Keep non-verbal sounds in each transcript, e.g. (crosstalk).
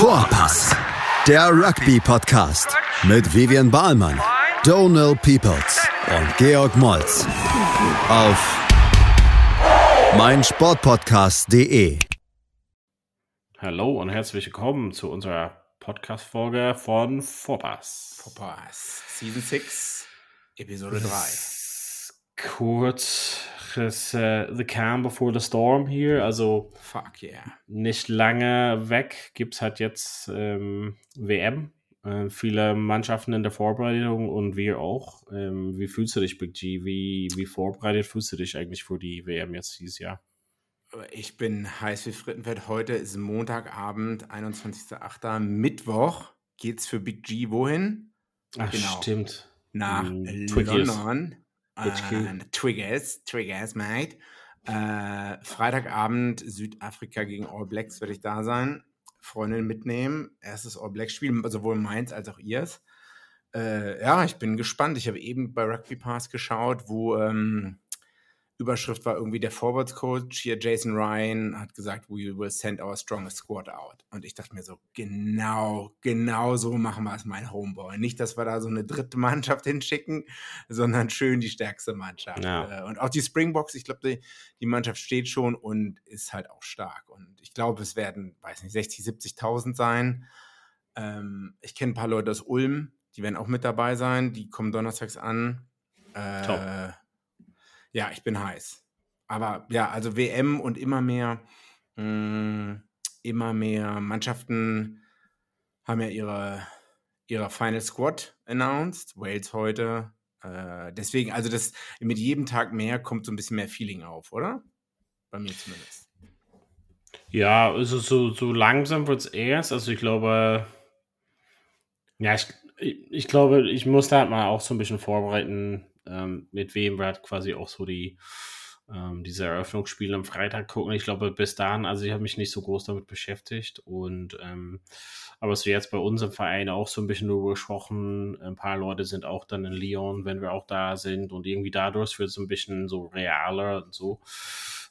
Vorpass, der Rugby-Podcast mit Vivian Bahlmann, Donal Peoples und Georg Moltz auf meinsportpodcast.de. Hallo und herzlich willkommen zu unserer Podcast-Folge von Vorpass. Vorpass, Season 6, Episode 3. Kurz ist äh, The Calm Before the Storm hier, also Fuck yeah. nicht lange weg gibt es halt jetzt ähm, WM. Äh, viele Mannschaften in der Vorbereitung und wir auch. Ähm, wie fühlst du dich, Big G? Wie, wie vorbereitet fühlst du dich eigentlich für die WM jetzt dieses Jahr? Ich bin heiß wie Frittenfett. Heute ist Montagabend, 21.08. Mittwoch geht's für Big G wohin? Ach, stimmt. Nach Mm, London. HQ. Äh, Triggers, Triggers, mate. Äh, Freitagabend Südafrika gegen All Blacks werde ich da sein. Freundin mitnehmen. Erstes All Blacks Spiel, sowohl meins als auch ihrs. Äh, ja, ich bin gespannt. Ich habe eben bei Rugby Pass geschaut, wo ähm, Überschrift war irgendwie der Forwards Coach hier, Jason Ryan, hat gesagt, we will send our strongest squad out. Und ich dachte mir so, genau, genau so machen wir es, mein Homeboy. Nicht, dass wir da so eine dritte Mannschaft hinschicken, sondern schön die stärkste Mannschaft. Ja. Äh, Und auch die Springboks, ich glaube, die, die Mannschaft steht schon und ist halt auch stark. Und ich glaube, es werden, weiß nicht, 60, 70.000 sein. Ähm, ich kenne ein paar Leute aus Ulm, die werden auch mit dabei sein. Die kommen donnerstags an. Äh, Top. Ja, ich bin heiß. Aber ja, also WM und immer mehr, mh, immer mehr Mannschaften haben ja ihre, ihre Final Squad announced. Wales heute. Äh, deswegen, also das mit jedem Tag mehr kommt so ein bisschen mehr Feeling auf, oder? Bei mir zumindest. Ja, also so, so langsam wird es erst. Also ich glaube, ja, ich, ich, ich glaube, ich muss da halt mal auch so ein bisschen vorbereiten, ähm, mit wem wir halt quasi auch so die ähm, diese Eröffnungsspiele am Freitag gucken. Ich glaube, bis dahin, also ich habe mich nicht so groß damit beschäftigt und ähm, aber es wird jetzt bei uns im Verein auch so ein bisschen darüber gesprochen. Ein paar Leute sind auch dann in Lyon, wenn wir auch da sind und irgendwie dadurch wird es ein bisschen so realer und so.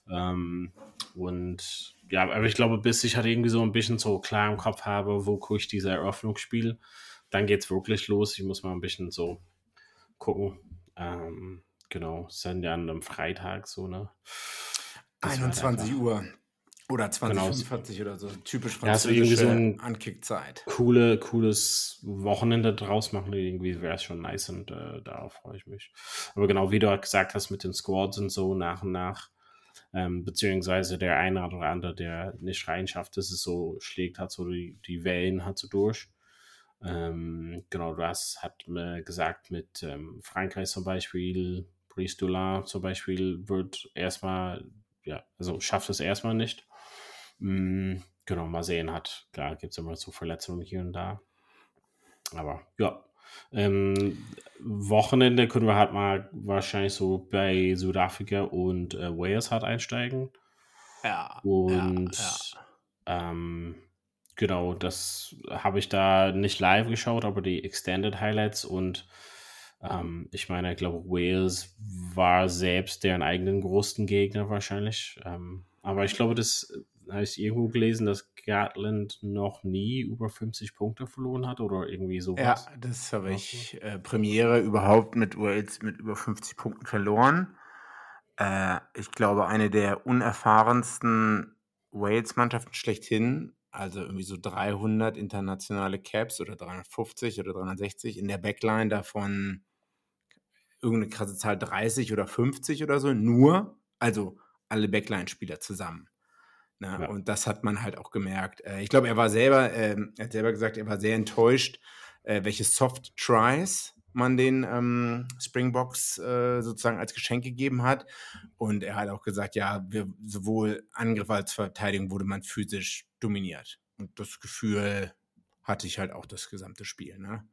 Ähm, und ja, aber ich glaube, bis ich halt irgendwie so ein bisschen so klar im Kopf habe, wo gucke ich diese Eröffnungsspiel, dann geht's wirklich los. Ich muss mal ein bisschen so gucken. Ähm, genau, ist dann ja am Freitag so, ne? Das wird 21 einfach Uhr oder Genau. 2045 oder so. Typisch Ja, so irgendwie so französische Ankickzeit. Coole, cooles Wochenende draus machen, irgendwie wäre es schon nice und äh, darauf freue ich mich. Aber genau, wie du gesagt hast, mit den Squads und so nach und nach, ähm, beziehungsweise der eine oder andere, der nicht reinschafft, dass es so schlägt, hat so die, die Wellen hat so durch. Ähm, genau, du hast hat mir gesagt, mit ähm, Frankreich zum Beispiel, Brice Doulin zum Beispiel, wird erstmal, ja, also schafft es erstmal nicht. Mm, genau, mal sehen hat. Klar, gibt es immer so Verletzungen hier und da. Aber ja. Ähm, Wochenende können wir halt mal wahrscheinlich so bei Südafrika und äh, Wales halt einsteigen. Ja. Und ja, ähm, genau, das habe ich da nicht live geschaut, aber die Extended Highlights und ähm, ich meine, ich glaube, Wales war selbst deren eigenen größten Gegner wahrscheinlich. Ähm, aber ich glaube, das äh, habe ich irgendwo gelesen, dass Gatland noch nie über 50 Punkte verloren hat oder irgendwie Ja, sowas. das habe ich äh, Premiere überhaupt mit Wales mit über 50 Punkten verloren. Äh, ich glaube, eine der unerfahrensten Wales-Mannschaften schlechthin. Also irgendwie so 300 internationale Caps oder 350 oder 360 in der Backline davon irgendeine krasse Zahl 30 oder 50 oder so. Nur, also alle Backline-Spieler zusammen. Ne? Ja. Und das hat man halt auch gemerkt. Äh, ich glaube, er war selber, ähm, er hat selber gesagt, er war sehr enttäuscht, äh, welche Soft Tries man den ähm, Springboks äh, sozusagen als Geschenk gegeben hat. Und er hat auch gesagt, ja, wir, sowohl Angriff als Verteidigung wurde man physisch dominiert. Und das Gefühl hatte ich halt auch das gesamte Spiel. Ne?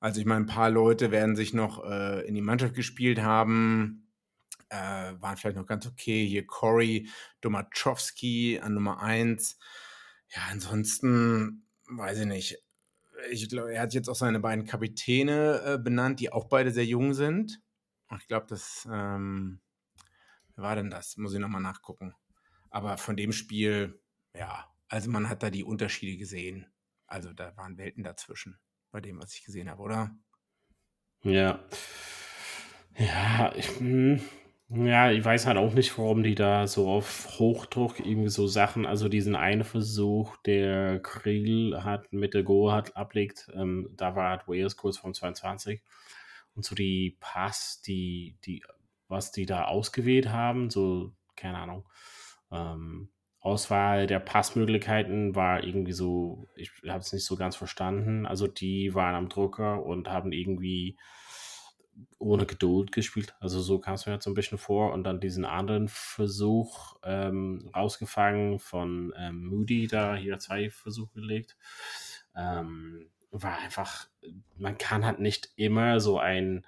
Also ich meine, ein paar Leute werden sich noch äh, in die Mannschaft gespielt haben, äh, waren vielleicht noch ganz okay. Hier Corey Domachowski an Nummer 1. Ja, ansonsten weiß ich nicht. Ich glaube, er hat jetzt auch seine beiden Kapitäne äh, benannt, die auch beide sehr jung sind. Ich glaube, das, ähm, wer war denn das? Muss ich nochmal nachgucken. Aber von dem Spiel, ja, also man hat da die Unterschiede gesehen. Also da waren Welten dazwischen, bei dem, was ich gesehen habe, oder? Ja. Ja, ich, hm, ja, ich weiß halt auch nicht, warum die da so auf Hochdruck irgendwie so Sachen, also diesen einen Versuch, der Krill hat mit der Go hat ablegt, ähm, da war halt Wales kurz vom 22 und so die Pass, die, die, was die da ausgewählt haben, so, keine Ahnung, ähm, Auswahl der Passmöglichkeiten war irgendwie so, ich habe es nicht so ganz verstanden. Also die waren am Drucker und haben irgendwie ohne Geduld gespielt. Also so kam es mir jetzt so ein bisschen vor. Und dann diesen anderen Versuch ähm, rausgefangen von ähm, Moody, da hier zwei Versuche gelegt. Ähm, war einfach, man kann halt nicht immer so ein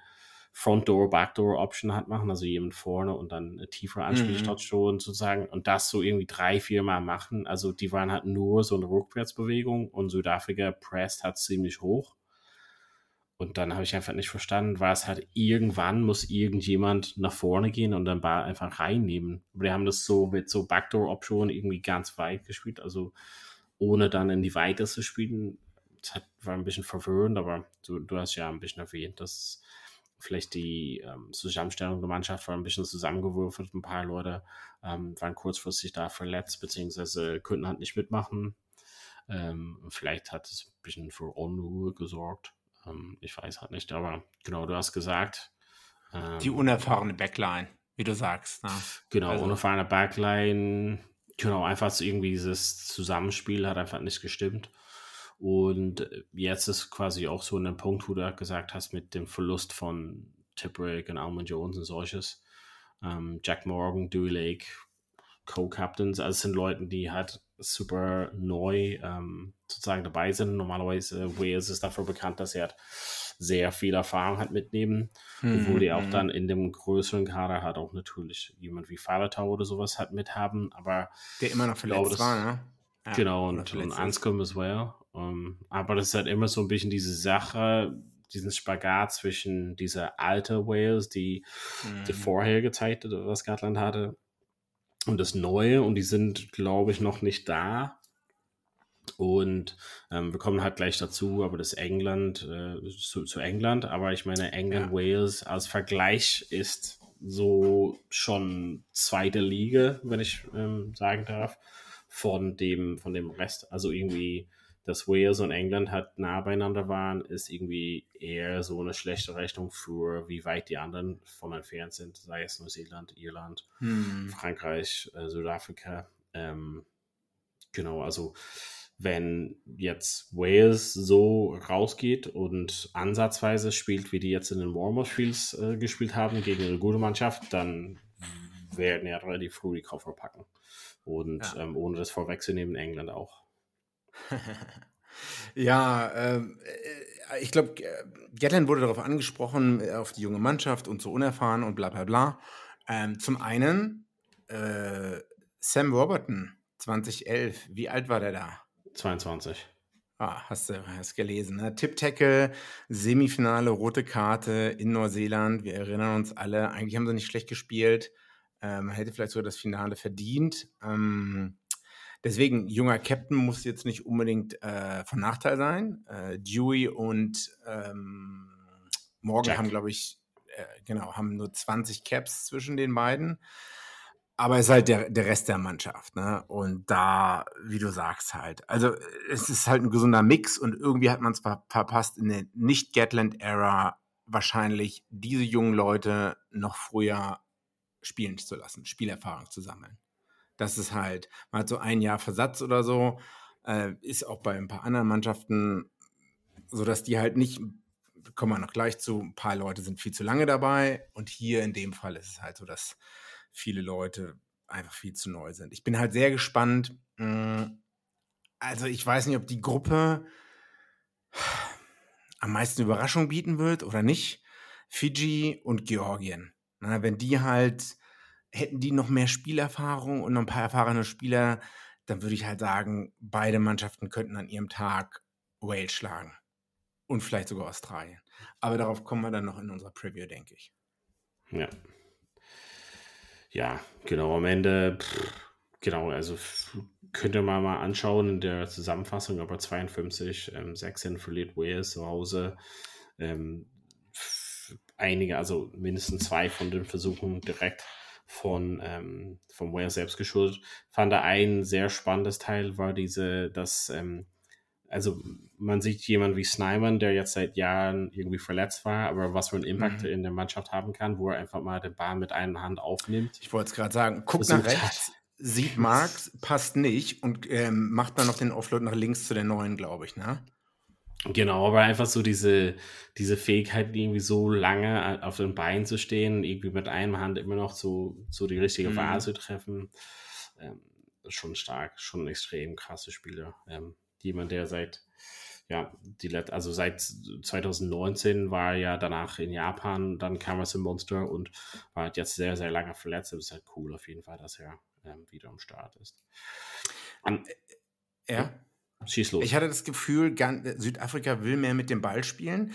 Front Door, Backdoor Option hat machen, also jemand vorne und dann eine tiefere Anspielstation mhm. sozusagen und das so irgendwie drei, vier Mal machen. Also die waren halt nur so eine Rückwärtsbewegung und Südafrika presst hat ziemlich hoch. Und dann habe ich einfach nicht verstanden, war es halt irgendwann muss irgendjemand nach vorne gehen und dann Ball einfach reinnehmen. Aber die haben das so mit so Backdoor-Option irgendwie ganz weit gespielt, also ohne dann in die Weite zu spielen. Das war ein bisschen verwirrend, aber du, du hast ja ein bisschen erwähnt, dass vielleicht die ähm, Zusammenstellung der Mannschaft war ein bisschen zusammengewürfelt. Ein paar Leute ähm, waren kurzfristig da verletzt, beziehungsweise könnten halt nicht mitmachen. Ähm, vielleicht hat es ein bisschen für Unruhe gesorgt. Ähm, ich weiß halt nicht, aber genau, du hast gesagt. die ähm, unerfahrene Backline, wie du sagst. Ne? Genau, also. unerfahrene Backline. Genau, einfach so irgendwie dieses Zusammenspiel hat einfach nicht gestimmt. Und jetzt ist quasi auch so ein Punkt, wo du gesagt hast, mit dem Verlust von Tipperick und Almond Jones und solches. Ähm, Jack Morgan, Dewey Lake, Co-Captains, also sind Leute, die halt super neu ähm, sozusagen dabei sind. Normalerweise äh, Wales ist dafür bekannt, dass er halt sehr viel Erfahrung hat mitnehmen, mhm. obwohl die auch hm. dann in dem größeren Kader hat auch natürlich jemand wie Falatau oder sowas hat mithaben, aber der immer noch verletzt glaube, war, ne? Ja, genau, und, und Anscombe as well. Um, ähm, aber das ist halt immer so ein bisschen diese Sache, diesen Spagat zwischen dieser alte Wales, die, mhm. die vorher gezeigt hat, was Gatland hatte, und das Neue. Und die sind, glaube ich, noch nicht da. Und ähm, wir kommen halt gleich dazu, aber das England äh, zu, zu, England. Aber ich meine, England, ja. Wales als Vergleich ist so schon zweite Liga, wenn ich ähm, sagen darf, von dem, von dem Rest. Also irgendwie dass Wales und England halt nah beieinander waren, ist irgendwie eher so eine schlechte Rechnung für, wie weit die anderen von entfernt sind, sei es Neuseeland, Irland, hm. Frankreich, äh, Südafrika. Ähm, genau, also wenn jetzt Wales so rausgeht und ansatzweise spielt, wie die jetzt in den Warm-Up Fields äh, gespielt haben, gegen eine gute Mannschaft, dann werden ja relativ früh die Koffer packen. Und ja. ähm, ohne das vorwegzunehmen, England auch. (laughs) ja, ähm, äh, ich glaube, Gatland wurde darauf angesprochen, äh, auf die junge Mannschaft und so unerfahren und bla bla bla. Ähm, zum einen äh, Sam Roberton, 2011. Wie alt war der da? 22. Ah, hast du hast gelesen. Ne? Tipp-Tackle, Semifinale, rote Karte in Neuseeland. Wir erinnern uns alle, eigentlich haben sie nicht schlecht gespielt. Ähm, hätte vielleicht sogar das Finale verdient. Ähm, Deswegen, junger Captain muss jetzt nicht unbedingt äh, von Nachteil sein. Äh, Dewey und ähm, Morgan Jack. haben, glaube ich, äh, genau, haben nur 20 Caps zwischen den beiden. Aber es ist halt der, der Rest der Mannschaft, ne? Und da, wie du sagst, halt. Also, es ist halt ein gesunder Mix und irgendwie hat man es ver verpasst, in der Nicht-Gatland-Ära wahrscheinlich diese jungen Leute noch früher spielen zu lassen, Spielerfahrung zu sammeln. Das ist halt, man hat so ein Jahr Versatz oder so, äh, ist auch bei ein paar anderen Mannschaften so, dass die halt nicht, kommen wir noch gleich zu, ein paar Leute sind viel zu lange dabei und hier in dem Fall ist es halt so, dass viele Leute einfach viel zu neu sind. Ich bin halt sehr gespannt. Hm, also ich weiß nicht, ob die Gruppe am meisten Überraschung bieten wird oder nicht. Fiji und Georgien. Na, wenn die halt hätten die noch mehr Spielerfahrung und noch ein paar erfahrene Spieler, dann würde ich halt sagen, beide Mannschaften könnten an ihrem Tag Wales schlagen. Und vielleicht sogar Australien. Aber darauf kommen wir dann noch in unserer Preview, denke ich. Ja. Ja, genau. Am Ende, genau, also könnt ihr mal, mal anschauen in der Zusammenfassung, aber 52, ähm, 6 verliert Wales zu Hause. Ähm, einige, also mindestens zwei von den Versuchen direkt von, ähm, von Wales selbst geschuldet. Fand da ein sehr spannendes Teil war diese, dass, ähm, also man sieht jemanden wie Snyman, der jetzt seit Jahren irgendwie verletzt war, aber was für einen Impact mhm. in der Mannschaft haben kann, wo er einfach mal den Ball mit einer Hand aufnimmt. Ich wollte es gerade sagen, guck nach rechts, sieht Marx, passt nicht und ähm, macht dann noch den Offload nach links zu der neuen, glaube ich, ne? Genau, aber einfach so diese, diese Fähigkeit, irgendwie so lange auf den Beinen zu stehen, irgendwie mit einer Hand immer noch so, so die richtige mhm. Wahl zu treffen, ähm, schon stark, schon extrem krasse Spieler. Ähm, jemand, der seit, ja, die also seit 2019 war ja danach in Japan, dann kam er zum Monster und war halt jetzt sehr, sehr lange verletzt. Das ist halt cool auf jeden Fall, dass er ähm, wieder am Start ist. An, ja. Schieß los. Ich hatte das Gefühl, Südafrika will mehr mit dem Ball spielen.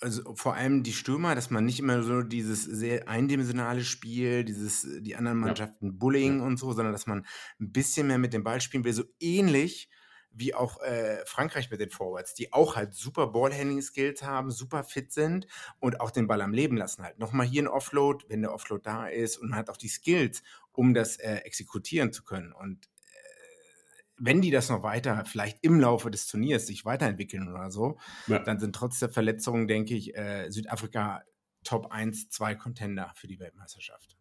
Also vor allem die Stürmer, dass man nicht immer so dieses sehr eindimensionale Spiel, dieses, die anderen Mannschaften ja. Bullying ja. und so, sondern dass man ein bisschen mehr mit dem Ball spielen will. So ähnlich wie auch äh, Frankreich mit den Forwards, die auch halt super Ballhandling-Skills haben, super fit sind und auch den Ball am Leben lassen halt. Nochmal hier ein Offload, wenn der Offload da ist und man hat auch die Skills, um das äh, exekutieren zu können. Und wenn die das noch weiter, vielleicht im Laufe des Turniers sich weiterentwickeln oder so, ja. dann sind trotz der Verletzungen, denke ich, äh, Südafrika Top 1, 2 Contender für die Weltmeisterschaft.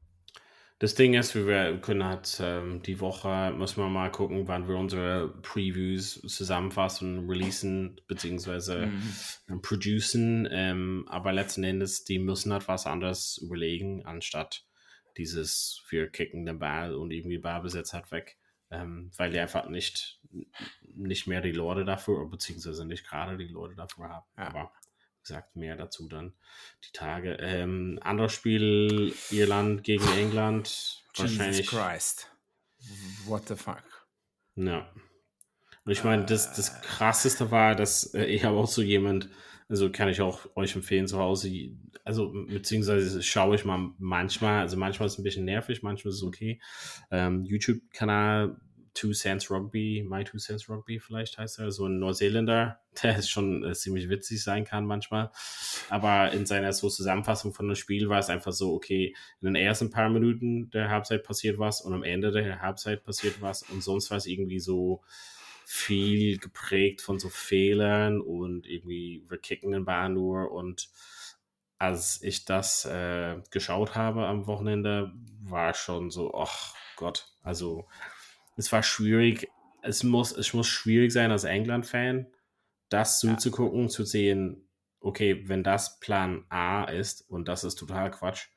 Das Ding ist, wir können halt ähm, die Woche, müssen wir mal gucken, wann wir unsere Previews zusammenfassen, releasen, beziehungsweise mhm. producen. Ähm, aber letzten Endes, die müssen halt was anderes überlegen, anstatt dieses, wir kicken den Ball und irgendwie Ballbesitz hat weg ähm, weil die einfach nicht, nicht mehr die Lorde dafür, beziehungsweise nicht gerade die Lorde dafür haben. Ja. Aber wie gesagt, mehr dazu dann die Tage. Ähm, anderes Spiel, Irland gegen England. Jesus wahrscheinlich. Christ. What the fuck? Ja. Und ich meine, das, das krasseste war, dass äh, ich habe auch so jemand, also kann ich auch euch empfehlen zu Hause, also beziehungsweise schaue ich mal manchmal, also manchmal ist es ein bisschen nervig, manchmal ist es okay. Ähm, YouTube-Kanal Two Cents Rugby, My Two Cents Rugby vielleicht heißt er, so ein Neuseeländer, (laughs) der ist schon äh, ziemlich witzig sein kann manchmal. Aber in seiner so Zusammenfassung von dem Spiel war es einfach so, okay, in den ersten paar Minuten der Halbzeit passiert was und am Ende der Halbzeit passiert was und sonst war es irgendwie so viel geprägt von so Fehlern und irgendwie wir kicken den Ball nur und als ich das äh, geschaut habe am Wochenende, war schon so, ach Gott, also es war schwierig. Es muss, es muss schwierig sein als England-Fan, das zuzugucken, ja. zu sehen, okay, wenn das Plan A ist und das ist total Quatsch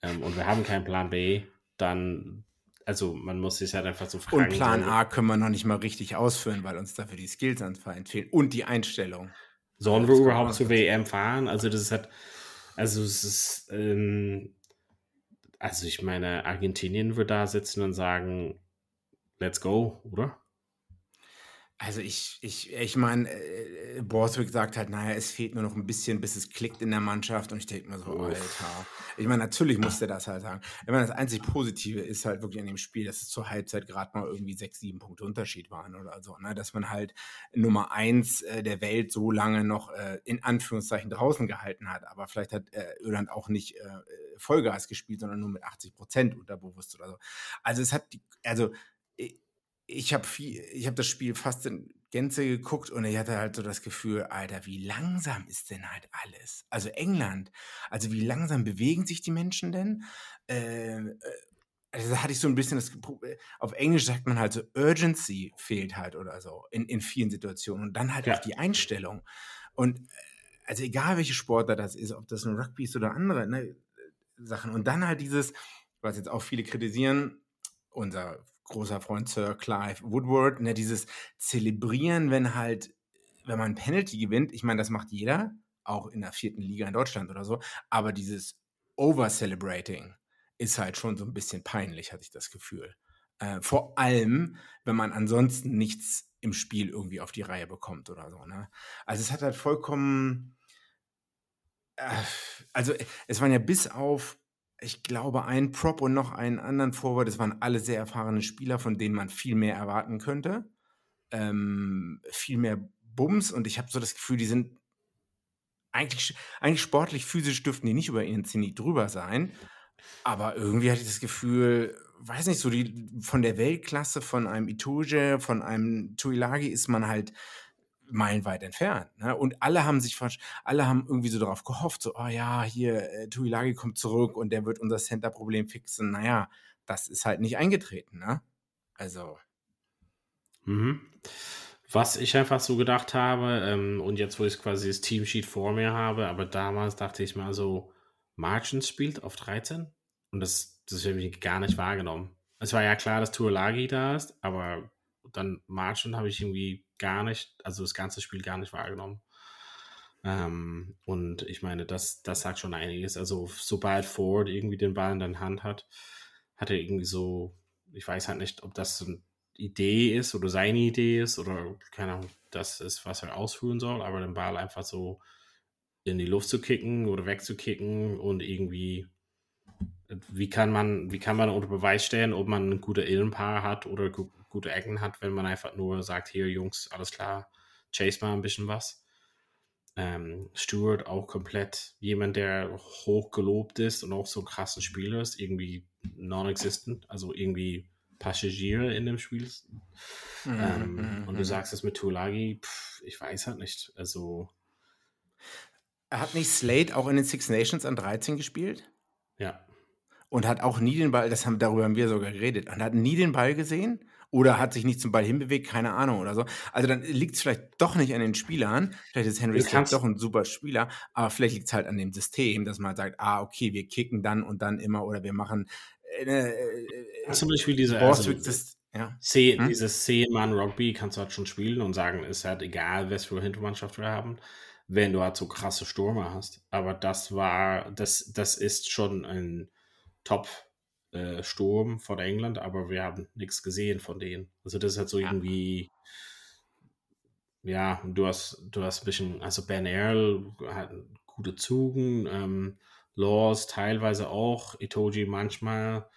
ähm, und wir haben keinen Plan B, dann, also man muss sich halt einfach so fragen. Und Plan A können wir noch nicht mal richtig ausführen, weil uns dafür die Skills anfallen fehlen und die Einstellung. Sollen wir überhaupt zur WM fahren? Also das ist halt, also es ist, ähm, also ich meine, Argentinien wird da sitzen und sagen, let's go, oder? Also ich, ich, ich meine, äh, Borthwick sagt halt, naja, es fehlt nur noch ein bisschen, bis es klickt in der Mannschaft. Und ich denke mir so, Uff. Alter. Ich meine, natürlich muss der das halt sagen. Ich meine, das einzig Positive ist halt wirklich an dem Spiel, dass es zur Halbzeit gerade mal irgendwie sechs, sieben Punkte Unterschied waren oder so. Ne? Dass man halt Nummer eins äh, der Welt so lange noch äh, in Anführungszeichen draußen gehalten hat. Aber vielleicht hat äh, Irland auch nicht äh, Vollgas gespielt, sondern nur mit 80 Prozent unterbewusst oder so. Also es hat die, also ich habe viel, ich habe das Spiel fast in Gänze geguckt und ich hatte halt so das Gefühl, Alter, wie langsam ist denn halt alles? Also England, also wie langsam bewegen sich die Menschen denn? Ähm, äh, also da hatte ich so ein bisschen das, auf Englisch sagt man halt so, Urgency fehlt halt oder so in, in vielen Situationen und dann halt ja. auch die Einstellung. Und äh, also egal welche Sportler das ist, ob das ein Rugby ist oder andere ne, Sachen und dann halt dieses, was jetzt auch viele kritisieren, unser großer Freund Sir Clive Woodward, ne, dieses Zelebrieren, wenn halt, wenn man Penalty gewinnt, ich meine, das macht jeder, auch in der vierten Liga in Deutschland oder so, aber dieses Over-Celebrating ist halt schon so ein bisschen peinlich, hatte ich das Gefühl. Äh, vor allem, wenn man ansonsten nichts im Spiel irgendwie auf die Reihe bekommt oder so. Ne? Also es hat halt vollkommen, äh, also es waren ja bis auf ich glaube, ein Prop und noch einen anderen Forward. Das waren alle sehr erfahrene Spieler, von denen man viel mehr erwarten könnte. Ähm, viel mehr Bums und ich habe so das Gefühl, die sind eigentlich, eigentlich sportlich, physisch dürften die nicht über ihren Zenit drüber sein. Aber irgendwie hatte ich das Gefühl, weiß nicht, so die von der Weltklasse von einem Itoje, von einem Tuilagi ist man halt meilenweit entfernt. Ne? Und alle haben sich, alle haben irgendwie so darauf gehofft, so, oh ja, hier, äh, Tuilagi kommt zurück und der wird unser Center-Problem fixen. Naja, das ist halt nicht eingetreten, ne? Also. Mhm. Was ich einfach so gedacht habe, ähm, und jetzt, wo ich quasi das Teamsheet vor mir habe, aber damals dachte ich mal so, Margins spielt auf 13 und das, das habe ich gar nicht wahrgenommen. Es war ja klar, dass Tuolagi da ist, aber dann Margin habe ich irgendwie gar nicht, also das ganze Spiel gar nicht wahrgenommen. Ähm, und ich meine, das, das sagt schon einiges. Also, sobald Ford irgendwie den Ball in der Hand hat, hat er irgendwie so, ich weiß halt nicht, ob das eine Idee ist oder seine Idee ist oder keine Ahnung, das ist, was er ausführen soll, aber den Ball einfach so in die Luft zu kicken oder wegzukicken und irgendwie wie kann man, wie kann man unter Beweis stellen, ob man ein guter Innenpaar hat oder gu gute Ecken hat, wenn man einfach nur sagt, hier Jungs, alles klar, chase mal ein bisschen was. Ähm, Stewart auch komplett jemand, der hoch gelobt ist und auch so ein krasser Spieler ist, irgendwie non-existent, also irgendwie Passagier in dem Spiel. Mhm, ähm, mhm, und du mhm. sagst es mit Tulagi, pff, ich weiß halt nicht, also hat nicht Slade auch in den Six Nations an 13 gespielt? Ja und hat auch nie den Ball, das haben, darüber haben wir sogar geredet, und hat nie den Ball gesehen oder hat sich nicht zum Ball hinbewegt, keine Ahnung oder so. Also dann liegt es vielleicht doch nicht an den Spielern. Vielleicht ist Henry Slade doch ein super Spieler, aber vielleicht liegt es halt an dem System, dass man sagt, ah, okay, wir kicken dann und dann immer oder wir machen äh, äh, Zum Beispiel diese also, ja. C, hm? dieses C-Mann-Rugby kannst du halt schon spielen und sagen, ist halt egal, was für Hintermannschaft wir haben, wenn du halt so krasse Stürmer hast. Aber das war, das, das ist schon ein Top-Sturm äh, von England, aber wir haben nichts gesehen von denen. Also das ist halt so ja. irgendwie, ja, du hast, du hast ein bisschen, also Ben Earl hat gute Zügen, ähm, Laws teilweise auch, Itoji manchmal,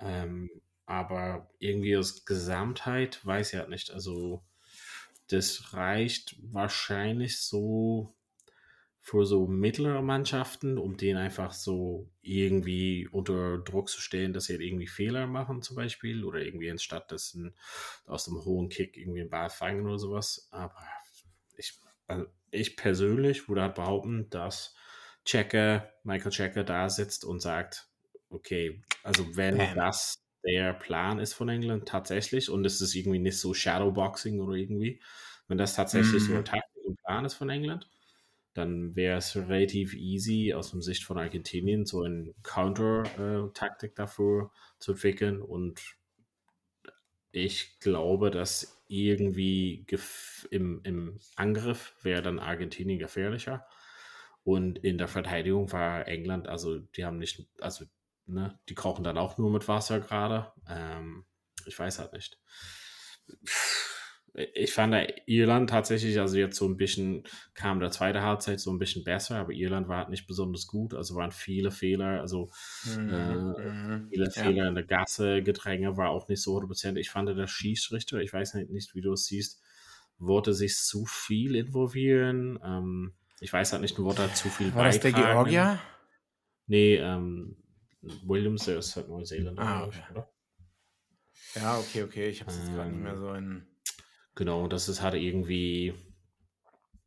ähm, aber irgendwie aus Gesamtheit weiß ich halt nicht. Also das reicht wahrscheinlich so für so mittlere Mannschaften, um denen einfach so irgendwie unter Druck zu stellen, dass sie halt irgendwie Fehler machen zum Beispiel oder irgendwie anstatt dass ein, aus dem hohen Kick irgendwie einen Ball fangen oder sowas. Aber ich, also ich persönlich würde halt behaupten, dass Checker, Michael Checker da sitzt und sagt, okay, also wenn Bam. das der Plan ist von England tatsächlich und es ist irgendwie nicht so Shadowboxing oder irgendwie, wenn das tatsächlich mm. so ein Taktik und Plan ist von England, dann wäre es relativ easy aus dem Sicht von Argentinien so eine Counter-Taktik dafür zu entwickeln und ich glaube, dass irgendwie im, im Angriff wäre dann Argentinien gefährlicher und in der Verteidigung war England, also die haben nicht, also ne, die kochen dann auch nur mit Wasser gerade. Ähm, ich weiß halt nicht. Pff ich fand Irland tatsächlich, also jetzt so ein bisschen, kam der zweite Halbzeit so ein bisschen besser, aber Irland war halt nicht besonders gut, also waren viele Fehler, also mhm. äh, mhm. viele ja. Fehler in der Gasse, Gedränge war auch nicht so 100%. Ich fand der Schießrichter, ich weiß nicht, nicht wie du es siehst, wollte sich zu viel involvieren. Ähm, ich weiß halt nicht, wollte er zu viel War beitragen. das der Georgier? Nee, ähm, Williams, der ist halt Neuseeländer, ah, okay. oder? Ja, okay, okay, ich habe es jetzt ähm, gar nicht mehr so in Genau, das ist halt irgendwie,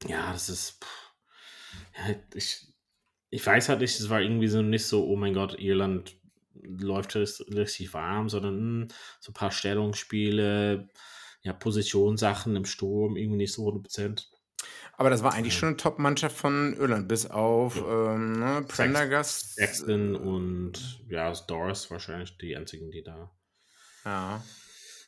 ja, das ist, ja, ich, ich weiß halt nicht, es war irgendwie so nicht so, oh mein Gott, Irland läuft richtig warm, sondern mh, hm, so ein paar Stellungsspiele, ja, Positionssachen im Sturm, irgendwie nicht so 100%. Aber das war eigentlich schon eine Top-Mannschaft von Irland, bis auf ja. ähm, ne, Prendergast. Sexton und ja, Doris wahrscheinlich die einzigen, die da. Ja.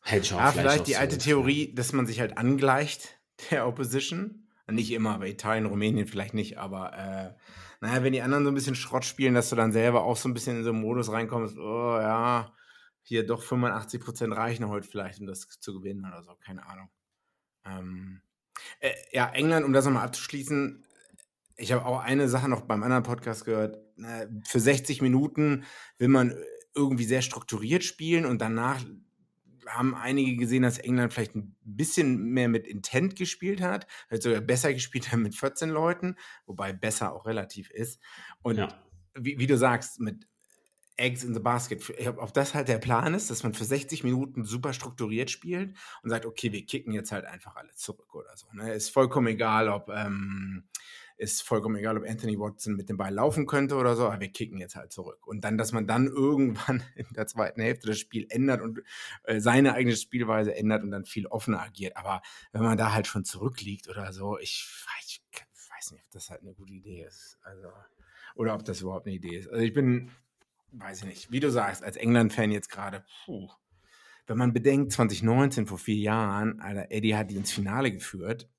Hedgehog ah, vielleicht die so alte Theorie, dass man sich halt angleicht (laughs) der Opposition. Nicht immer, aber Italien, Rumänien vielleicht nicht, aber äh, naja, wenn die anderen so ein bisschen Schrott spielen, dass du dann selber auch so ein bisschen in so einen Modus reinkommst, oh ja, hier doch 85% reichen heute vielleicht, um das zu gewinnen oder so, keine Ahnung. Ähm, äh, ja, England, um das nochmal abzuschließen, ich habe auch eine Sache noch beim anderen Podcast gehört, äh, für 60 Minuten will man irgendwie sehr strukturiert spielen und danach haben einige gesehen, dass England vielleicht ein bisschen mehr mit Intent gespielt hat, vielleicht sogar besser (laughs) gespielt hat mit 14 Leuten, wobei besser auch relativ ist. Und ja. wie, wie, du sagst, mit Eggs in the Basket, ob das halt der Plan ist, dass man für 60 Minuten super strukturiert spielt und sagt, okay, wir kicken jetzt halt einfach alle zurück oder so. Ne? Ist vollkommen egal, ob ähm, ist vollkommen egal, ob Anthony Watson mit dem Ball laufen könnte oder so, aber wir kicken jetzt halt zurück. Und dann, dass man dann (laughs) irgendwann in der zweiten Hälfte das Spiel ändert und äh, seine eigene Spielweise ändert und dann viel offener agiert. Aber wenn man da halt schon zurückliegt oder so, ich, ich weiß nicht, ob das halt eine gute Idee ist. Also, oder ob das überhaupt eine Idee ist. Also ich bin, weiß ich nicht, wie du sagst, als England-Fan jetzt gerade, puh. Wenn man bedenkt, 2019, vor vier Jahren, Alter, Eddie hat die ins Finale geführt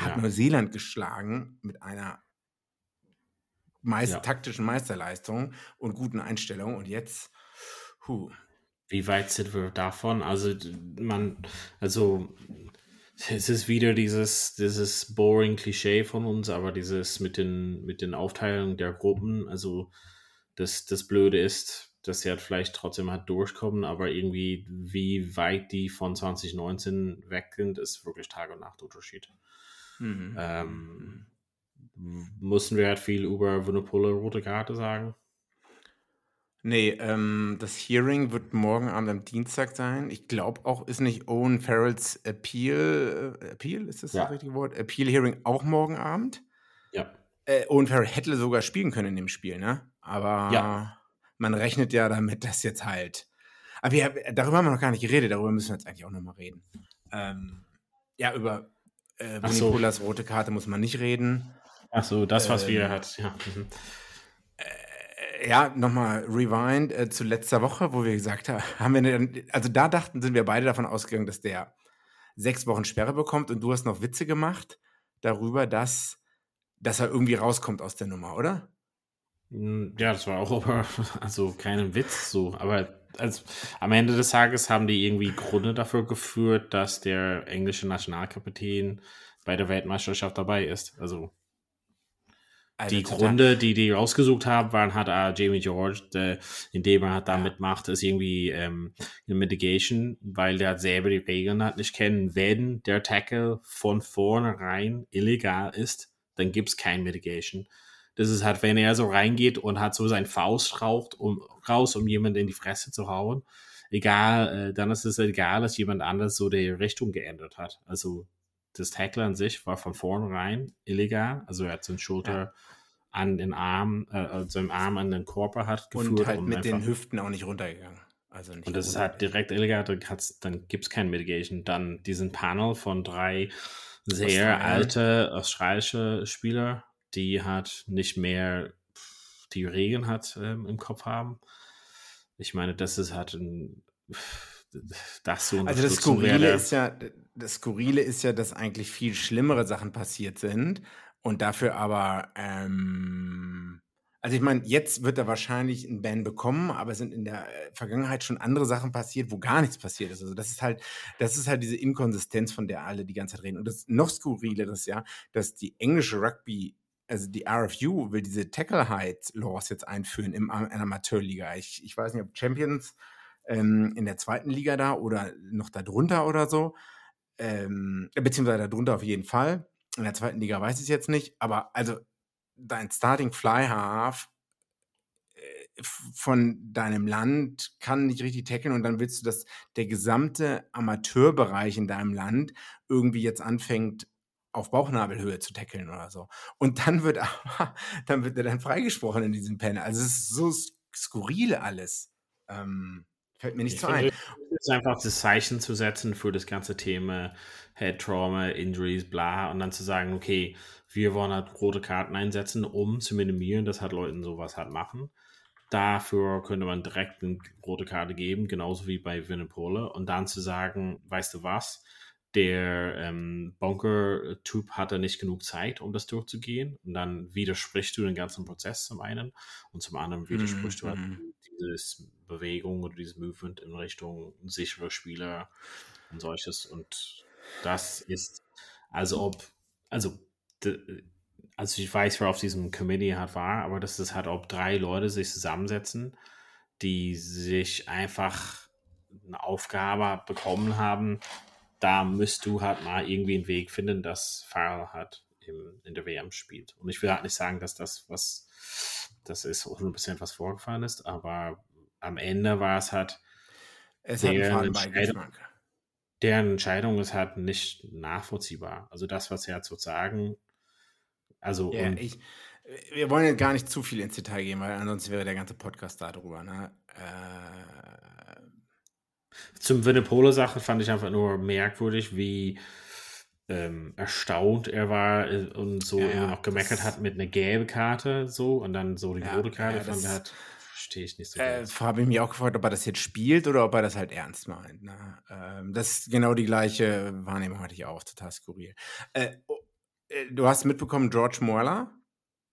hat ja. Neuseeland geschlagen mit einer meist, ja. taktischen Meisterleistung und guten Einstellungen. Und jetzt, huh. Wie weit sind wir davon? Also, man, also, es ist wieder dieses, dieses boring Klischee von uns, aber dieses mit den, mit den Aufteilungen der Gruppen, also, das, das Blöde ist, dass sie halt vielleicht trotzdem halt durchkommen, aber irgendwie, wie weit die von 2019 weg sind, ist wirklich Tag- und Nachtunterschied. Mhm. Ähm, mussten wir halt viel über Winnipole rote Karte sagen? Nee, ähm, das Hearing wird morgen Abend am Dienstag sein. Ich glaube auch, ist nicht Owen Farrells Appeal, äh, Appeal, ist das ja. das richtige Wort? Appeal Hearing auch morgen Abend? Ja. Äh, Owen Farrell hätte sogar spielen können in dem Spiel, ne? Aber ja. man rechnet ja damit, dass jetzt halt. Aber wir, darüber haben wir noch gar nicht geredet, darüber müssen wir jetzt eigentlich auch nochmal reden. Ähm, ja, über äh, Vunipolas so. rote Karte muss man nicht reden. Ach so, das, was ähm, wir hat, ja. Mhm. Äh, ja, nochmal Rewind äh, zu letzter Woche, wo wir gesagt haben, haben wir eine, also da dachten, sind wir beide davon ausgegangen, dass der sechs Wochen Sperre bekommt und du hast noch Witze gemacht darüber, dass, dass er irgendwie rauskommt aus der Nummer, oder? Hm, ja, das war auch aber, (laughs) also kein Witz so, aber also, am Ende des Tages haben die irgendwie Gründe dafür geführt, dass der englische Nationalkapitän bei der Weltmeisterschaft dabei ist. Also Alter, die Gründe, die die rausgesucht haben, waren halt uh, Jamie George, der, indem er da mitmacht, ist irgendwie ähm, eine Mitigation, weil der selber die Regeln hat nicht kennen. Wenn der Tackle von vornherein illegal ist, dann gibt es kein Mitigation. Das ist halt, wenn er so reingeht und hat so seinen Faust raucht, um, raus, um jemanden in die Fresse zu hauen, egal, äh, dann ist es egal, dass jemand anders so die Richtung geändert hat. Also das Tackle an sich war von vornherein illegal. Also er hat seine Schulter ja. an den Arm, äh, also im Arm an den Körper hat geführt. Und halt mit den Hüften auch nicht runtergegangen. Also und das ist halt direkt illegal, dann, dann gibt es kein Mitigation. Dann diesen Panel von drei sehr alte australische Spieler, die hat nicht mehr die Regeln hat ähm, im Kopf haben. Ich meine, das ist halt ein (laughs) das so Also das Skurrile ist ja, das Skurrile ist ja, dass eigentlich viel schlimmere Sachen passiert sind und dafür aber, ähm, also ich meine, jetzt wird er wahrscheinlich einen Ban bekommen, aber es sind in der äh, Vergangenheit schon andere Sachen passiert, wo gar nichts passiert ist. Also das ist halt, das ist halt diese Inkonsistenz, von der alle die ganze Zeit reden. Und das noch skurriler ist ja, dass die englische Rugby also die RFU will diese Tackle Height Laws jetzt einführen im, in der Amateurliga. Ich, ich weiß nicht, ob Champions ähm, in der zweiten Liga da oder noch darunter oder so, ähm, beziehungsweise darunter auf jeden Fall. In der zweiten Liga weiß ich es jetzt nicht, aber also dein Starting Fly Half äh, von deinem Land kann nicht richtig tackeln und dann willst du, dass der gesamte Amateurbereich in deinem Land irgendwie jetzt anfängt, auf Bauchnabelhöhe zu tackeln oder so. Und dann wird (laughs) aber, dann wird er dann freigesprochen in diesem Panel. Also es ist so skurril alles. Ähm, fällt mir nicht ich so ein. Es ist einfach das Zeichen zu setzen für das ganze Thema Head Trauma, Injuries, bla, und dann zu sagen, okay, wir wollen halt rote Karten einsetzen, um zu minimieren, dass halt Leuten sowas halt machen. Dafür könnte man direkt eine rote Karte geben, genauso wie bei Winnipole. Und dann zu sagen, weißt du was, der ähm, Bonker-Typ hatte nicht genug Zeit, um das durchzugehen. Und dann widersprichst du den ganzen Prozess zum einen und zum anderen widersprichst mm -hmm. du halt mhm. diese Bewegung oder dieses Movement in Richtung sichere Spieler und solches. Und das ist, also ob, also also ich weiß, wer auf diesem Committee hat war, aber das ist halt, ob drei Leute sich zusammensetzen, die sich einfach eine Aufgabe bekommen haben, da müsst du halt mal irgendwie einen Weg finden, dass Farrell hat im, in der WM spielt. Und ich will halt nicht sagen, dass das was, das ist 100% was vorgefallen ist, aber am Ende war es halt es deren, Entscheidung, deren Entscheidung ist halt nicht nachvollziehbar. Also das, was er zu sagen, also ja, ich, wir wollen jetzt gar nicht zu viel ins Detail gehen, weil ansonsten wäre der ganze Podcast darüber. Ne? Äh, zum Winnepole-Sache fand ich einfach nur merkwürdig, wie ähm, erstaunt er war äh, und so ja, noch gemeckert hat mit einer gelben Karte so und dann so die ja, rote Karte ja, fand hat. Verstehe ich nicht so. Äh, habe ich mich auch gefragt, ob er das jetzt spielt oder ob er das halt ernst meint. Ne? Ähm, das ist genau die gleiche Wahrnehmung hatte ich auch, total skurril. Äh, oh, äh, du hast mitbekommen, George Morler.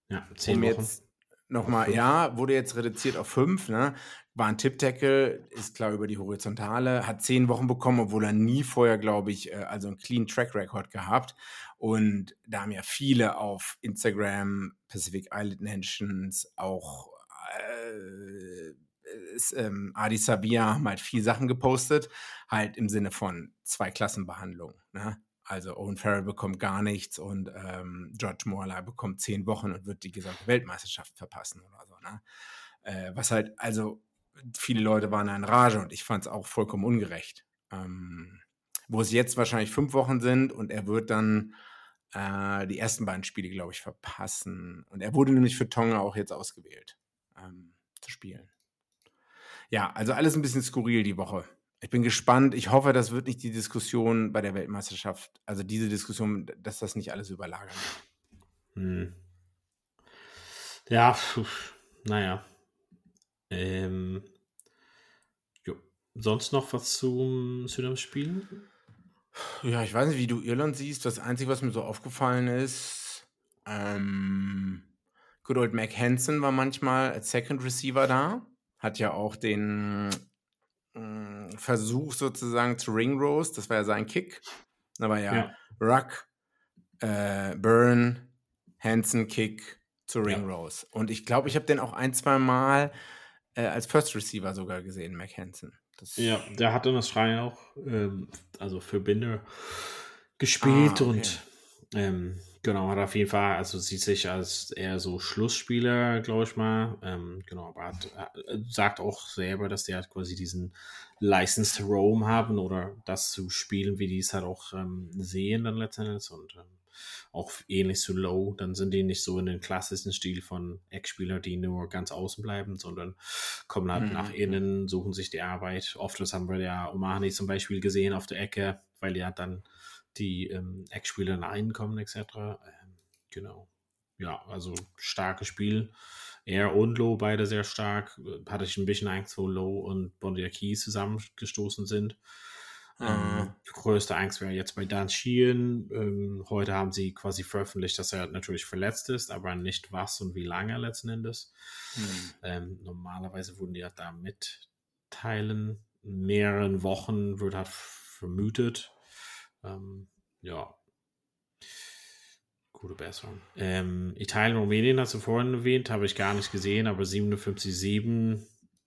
Ja, zehn um Wochen. Jetzt nochmal, ja, wurde jetzt reduziert auf fünf, ne? War ein Tipptackle, ist klar über die Horizontale, hat zehn Wochen bekommen, obwohl er nie vorher, glaube ich, äh, also einen clean Track Record gehabt. Und da haben ja viele auf Instagram, Pacific Island Nations, auch äh, ist, ähm, Adi Sabia haben halt viel Sachen gepostet, halt im Sinne von Zweiklassenbehandlung. Ne? Also Owen Farrell bekommt gar nichts und ähm, George Morley bekommt zehn Wochen und wird die gesamte Weltmeisterschaft verpassen oder so. Ne? Äh, was halt, also viele Leute waren in Rage und ich fand es auch vollkommen ungerecht. Ähm, wo es jetzt wahrscheinlich fünf Wochen sind und er wird dann äh, die ersten beiden Spiele, glaube ich, verpassen. Und er wurde nämlich für Tonga auch jetzt ausgewählt ähm, zu spielen. Ja, also alles ein bisschen skurril die Woche ich bin gespannt. Ich hoffe, das wird nicht die Diskussion bei der Weltmeisterschaft, also diese Diskussion, dass das nicht alles überlagern Hm. Ja, pf, naja. Ähm, jo. Sonst noch was zum, zu dem Spiel? Ja, ich weiß nicht, wie du Irland siehst. Das Einzige, was mir so aufgefallen ist, ähm, Good old Mac Hansen war manchmal als Second Receiver da. Hat ja auch den Versuch sozusagen zu Ring Rose, das war ja sein Kick. Da war ja, ja. Ruck, äh, Burn, Hansen Kick zu Ring ja. Rose. Und ich glaube, ich habe den auch ein, zwei Mal äh, als First Receiver sogar gesehen. Das ja, der hat in Australien auch, ähm, also für Binder gespielt ah, okay. und ähm, Genau, hat auf jeden Fall, also sieht sich als eher so Schlussspieler, glaube ich mal. Ähm, genau, aber hat, äh, sagt auch selber, dass die halt quasi diesen Licensed Roam haben oder das zu spielen, wie die es halt auch ähm, sehen dann letztendlich und ähm, auch ähnlich zu Low, dann sind die nicht so in den klassischen Stil von Ex-Spieler, die nur ganz außen bleiben, sondern kommen halt mhm. nach innen, suchen sich die Arbeit. Oft das haben wir ja Omani zum Beispiel gesehen auf der Ecke, weil hat dann die ähm, Ex-Spieler reinkommen etc. Ähm, genau. Ja, also starkes Spiel. Er und Low beide sehr stark. Hatte ich ein bisschen Angst, wo Low und Bondiaki zusammengestoßen sind. Mhm. Ähm, größte Angst wäre jetzt bei Dan Sheehan. Ähm, heute haben sie quasi veröffentlicht, dass er natürlich verletzt ist, aber nicht was und wie lange letzten Endes. Mhm. Ähm, normalerweise würden die ja da mitteilen. In mehreren Wochen wird halt vermutet, ähm, ja. Gute Besserung. Ähm, Italien, Rumänien hast du vorhin erwähnt, habe ich gar nicht gesehen, aber 57-7.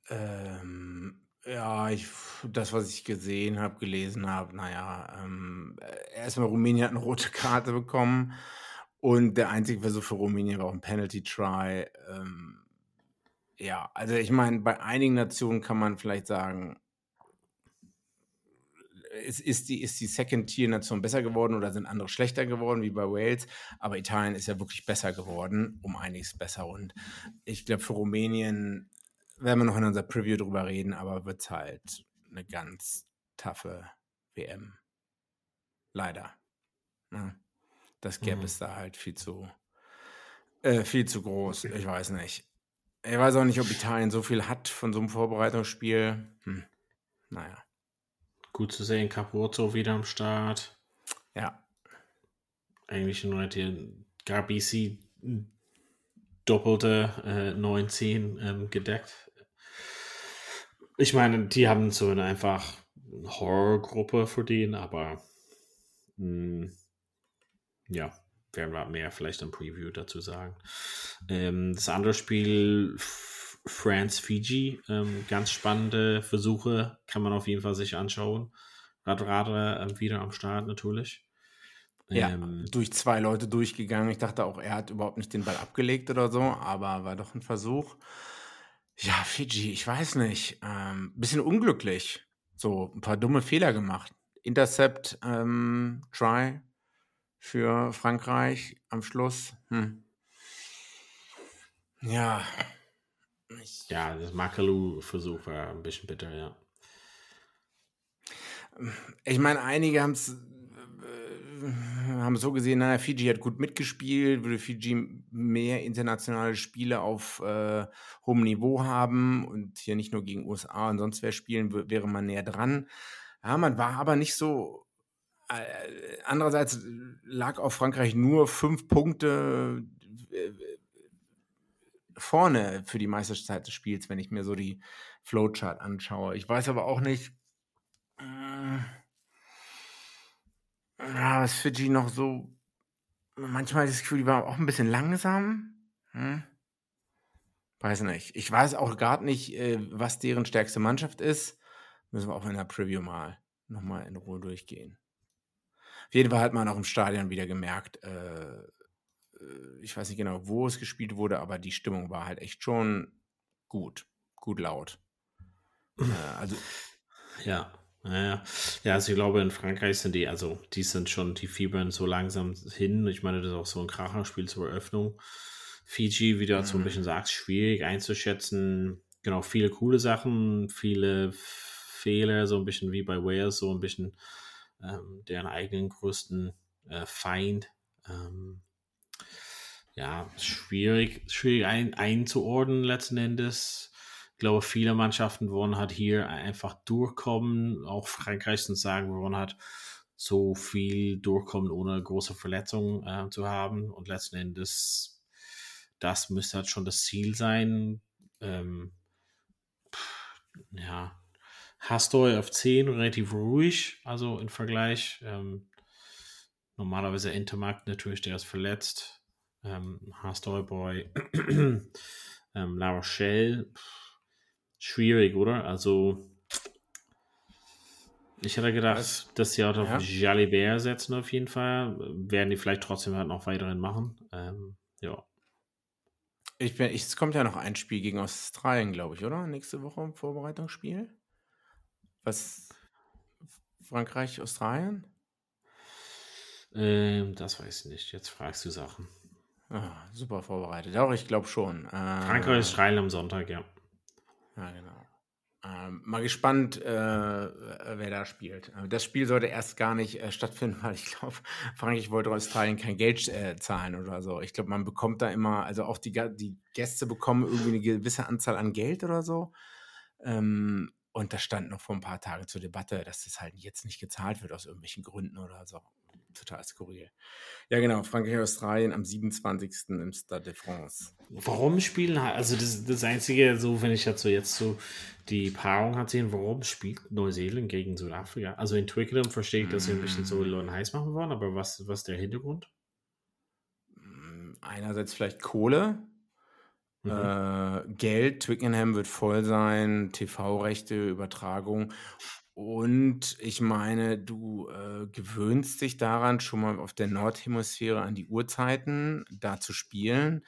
Ähm, ja, ich, das, was ich gesehen habe, gelesen habe, naja, ähm, erstmal Rumänien hat eine rote Karte bekommen und der einzige Versuch für Rumänien war auch ein Penalty-Try. Ähm, ja, also ich meine, bei einigen Nationen kann man vielleicht sagen, ist, ist, die, ist die Second-Tier-Nation besser geworden oder sind andere schlechter geworden, wie bei Wales? Aber Italien ist ja wirklich besser geworden, um einiges besser. Und ich glaube, für Rumänien werden wir noch in unserer Preview drüber reden, aber wird es halt eine ganz taffe WM. Leider. Ja. Ne? Das Gap mhm. ist da halt viel zu, äh, viel zu groß. Ich weiß nicht. Ich weiß auch nicht, ob Italien so viel hat von so einem Vorbereitungsspiel. Hm. Naja. Gut zu sehen, Capozzo wieder am Start. Ja. Eigentlich nur die GRBC doppelte äh, 19 ähm, gedeckt. Ich meine, die haben so eine einfach Horrorgruppe für den, aber mh, hm, ja, werden wir mehr vielleicht im Preview dazu sagen. Ähm, das andere Spiel, France-Fiji, ähm, ganz spannende Versuche, kann man auf jeden Fall sich anschauen. Radradler äh, wieder am Start natürlich. Ja, ähm, durch zwei Leute durchgegangen. Ich dachte auch, er hat überhaupt nicht den Ball abgelegt oder so, aber war doch ein Versuch. Ja, Fiji, ich weiß nicht. Ähm, bisschen unglücklich. So, ein paar dumme Fehler gemacht. Intercept, ähm, Try für Frankreich am Schluss. Hm. Ja. Ich ja, das Makalou-Versuch war ein bisschen bitter, ja. Ich meine, einige haben es haben so gesehen, naja, Fiji hat gut mitgespielt, würde Fiji mehr internationale Spiele auf äh, hohem Niveau haben und hier nicht nur gegen USA und sonst wer spielen, wäre man näher dran. Ja, man war aber nicht so. Äh, andererseits lag auf Frankreich nur fünf Punkte äh, vorne für die Meisterzeit des Spiels, wenn ich mir so die Flowchart anschaue. Ich weiß aber auch nicht. Äh, ja, was Fiji noch so. Manchmal das Gefühl, die war auch ein bisschen langsam. Hm? Weiß nicht. Ich weiß auch gerade nicht, äh, was deren stärkste Mannschaft ist. Müssen wir auch in der Preview mal nochmal in Ruhe durchgehen. Auf jeden Fall hat man auch im Stadion wieder gemerkt, äh, äh, ich weiß nicht genau, wo es gespielt wurde, aber die Stimmung war halt echt schon gut, gut laut. äh, also ja. Ja, ja, also ich glaube, in Frankreich sind die, also die sind schon, die fiebern so langsam hin. Ich meine, das ist auch so ein Kracherspiel zur Eröffnung. Fiji, wie du mhm. so ein mhm. bisschen sagst, schwierig einzuschätzen. Genau, viele coole Sachen, viele Fehler, so ein bisschen wie bei Wales, so ein bisschen ähm, deren eigenen größten äh, Feind. Ähm, ja, schwierig, schwierig ein, einzuordnen letzten Endes glaube, viele Mannschaften wollen halt hier einfach durchkommen. Auch Frankreich sind sagen, wir wollen halt so viel durchkommen, ohne große Verletzungen äh, zu haben. Und letzten Endes, das müsste halt schon das Ziel sein. Ähm, ja, Hastoy auf 10 relativ ruhig, also im Vergleich. Ähm, normalerweise Intermarkt natürlich, der ist verletzt. Ähm, Hastoy Boy, (clears throat) ähm, La Rochelle, schwierig, oder? Also, ich hätte gedacht, Was? dass sie auch auf ja. Jalibert setzen auf jeden Fall. Werden die vielleicht trotzdem halt noch weiterhin machen. Ähm, ja. Ich bin, ich, es kommt ja noch ein Spiel gegen Australien, glaube ich, oder? Nächste Woche im Vorbereitungsspiel. Was? Frankreich, Australien? Ähm, das weiß ich nicht. Jetzt fragst du Sachen. Ah, super vorbereitet. Auch ich glaube schon. Äh, Frankreich, Australien am Sonntag, ja. Ja, genau. Ähm, mal gespannt, äh, wer da spielt. Äh, das Spiel sollte erst gar nicht äh, stattfinden, (laughs) weil ich glaube, Frankreich wollte Australien kein Geld äh, zahlen oder so. Ich glaube, man bekommt da immer, also auch die, die Gäste bekommen irgendwie eine gewisse Anzahl an Geld oder so. Ähm, und das stand noch vor ein paar Tagen zur Debatte, dass das halt jetzt nicht gezahlt wird aus irgendwelchen Gründen oder so total skurril. Ja, genau, Frankreich, Australien am 27. im Stade de France. Warum spielen, also das, das Einzige, so wenn ich dazu jetzt so die Paarung hat sehen, warum spielt Neuseeland gegen Südafrika? Also in Twickenham verstehe ich, dass sie ein bisschen so mm. Leute heiß machen wollen, aber was, was ist der Hintergrund? Mm, einerseits vielleicht Kohle, Mhm. Äh, Geld, Twickenham wird voll sein, TV-Rechte, Übertragung und ich meine, du äh, gewöhnst dich daran, schon mal auf der Nordhemisphäre an die Uhrzeiten da zu spielen.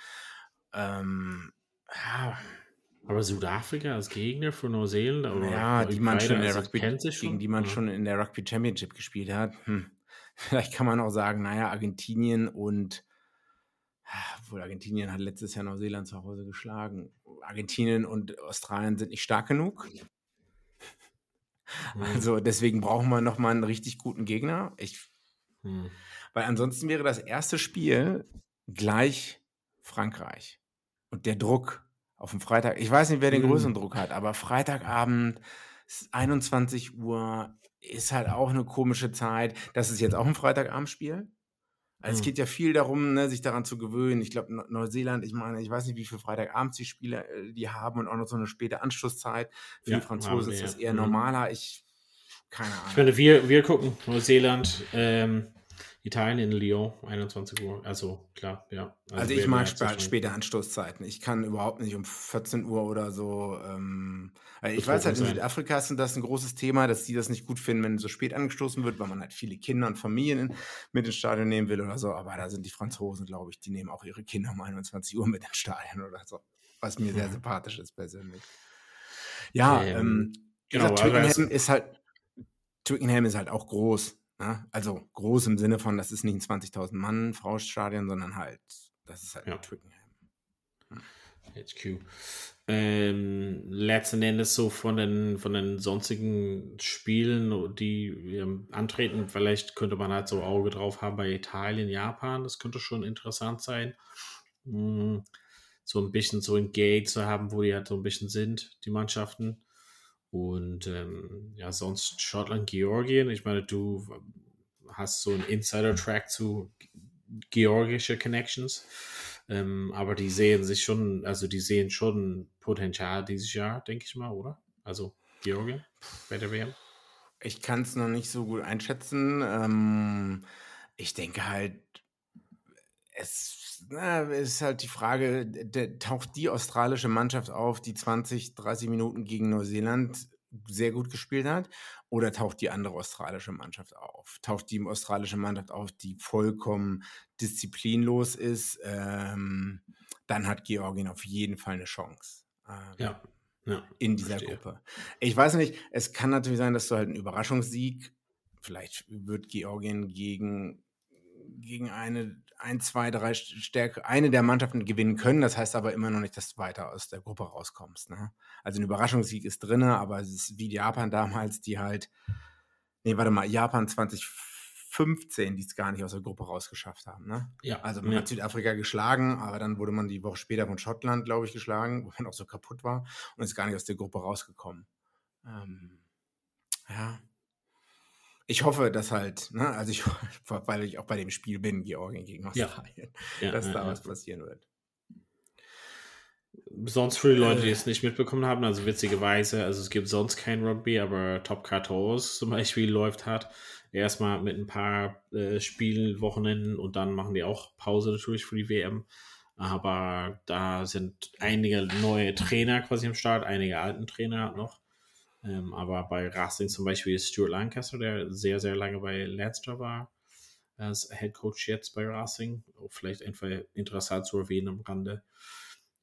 Ähm, ja. Aber Südafrika als Gegner für Neuseeland? Oder ja, die man schon in der also Rugby, gegen die man ja. schon in der Rugby Championship gespielt hat. Hm. (laughs) Vielleicht kann man auch sagen, naja, Argentinien und obwohl Argentinien hat letztes Jahr Neuseeland zu Hause geschlagen. Argentinien und Australien sind nicht stark genug. Mhm. Also deswegen brauchen wir nochmal einen richtig guten Gegner. Ich, mhm. Weil ansonsten wäre das erste Spiel gleich Frankreich. Und der Druck auf dem Freitag, ich weiß nicht, wer den mhm. größeren Druck hat, aber Freitagabend, 21 Uhr, ist halt auch eine komische Zeit. Das ist jetzt auch ein Freitagabendspiel. Also mhm. Es geht ja viel darum, ne, sich daran zu gewöhnen. Ich glaube, Neuseeland, ich meine, ich weiß nicht, wie viel Freitagabends die Spieler äh, die haben und auch noch so eine späte Anschlusszeit. Für ja, die Franzosen ist das eher mhm. normaler. Ich, keine Ahnung. Ich meine, wir, wir gucken Neuseeland. Ähm, Italien in Lyon, 21 Uhr. Also klar, ja. Also, also ich mag sp später Anstoßzeiten. Ich kann überhaupt nicht um 14 Uhr oder so. Ähm, ich weiß halt, in Südafrika ist das ein großes Thema, dass die das nicht gut finden, wenn so spät angestoßen wird, weil man halt viele Kinder und Familien mit ins Stadion nehmen will oder so. Aber da sind die Franzosen, glaube ich, die nehmen auch ihre Kinder um 21 Uhr mit ins Stadion oder so. Was mir sehr sympathisch ist persönlich. Ja, ähm, ähm genau, Twickenham ist halt Twickenham ist halt auch groß. Ne? Also groß im Sinne von, das ist nicht ein 20.000 Mann Frauenstadion, sondern halt, das ist halt ja. Twickenham. Hm. HQ. Ähm, letzten Endes so von den, von den sonstigen Spielen, die ähm, antreten, vielleicht könnte man halt so Auge drauf haben bei Italien, Japan, das könnte schon interessant sein. Hm, so ein bisschen so ein Gate zu haben, wo die halt so ein bisschen sind, die Mannschaften. Und ähm, ja, sonst Schottland, Georgien. Ich meine, du hast so einen Insider-Track zu georgische Connections. Ähm, aber die sehen sich schon, also die sehen schon Potenzial dieses Jahr, denke ich mal, oder? Also Georgien bei der WM. Ich kann es noch nicht so gut einschätzen. Ähm, ich denke halt, es na, ist halt die Frage, der, taucht die australische Mannschaft auf, die 20, 30 Minuten gegen Neuseeland sehr gut gespielt hat, oder taucht die andere australische Mannschaft auf? Taucht die australische Mannschaft auf, die vollkommen disziplinlos ist, ähm, dann hat Georgien auf jeden Fall eine Chance. Ähm, ja. ja. In dieser verstehe. Gruppe. Ich weiß nicht, es kann natürlich sein, dass du halt einen Überraschungssieg, vielleicht wird Georgien gegen gegen eine, ein, zwei, drei Stärke, eine der Mannschaften gewinnen können. Das heißt aber immer noch nicht, dass du weiter aus der Gruppe rauskommst. Ne? Also ein Überraschungssieg ist drin, aber es ist wie Japan (laughs) damals, die halt, nee, warte mal, Japan 2015, die es gar nicht aus der Gruppe rausgeschafft haben. Ne? Ja. Also man ja. hat Südafrika geschlagen, aber dann wurde man die Woche später von Schottland, glaube ich, geschlagen, wo man auch so kaputt war und ist gar nicht aus der Gruppe rausgekommen. Ähm, ja, ich hoffe, dass halt, ne, also ich, (laughs) weil ich auch bei dem Spiel bin, Georgien gegen Australien, ja. Ja, dass ja, da was passieren wird. Sonst für die Leute, die äh. es nicht mitbekommen haben, also witzigerweise, also es gibt sonst kein Rugby, aber Top 14 zum Beispiel läuft hat. Erstmal mit ein paar äh, Spielen, Wochenenden und dann machen die auch Pause natürlich für die WM. Aber da sind einige neue Trainer quasi am Start, einige alten Trainer noch. Ähm, aber bei Racing zum Beispiel ist Stuart Lancaster, der sehr, sehr lange bei Leinster war, als Head Coach jetzt bei Racing. Vielleicht einfach interessant zu erwähnen am Rande.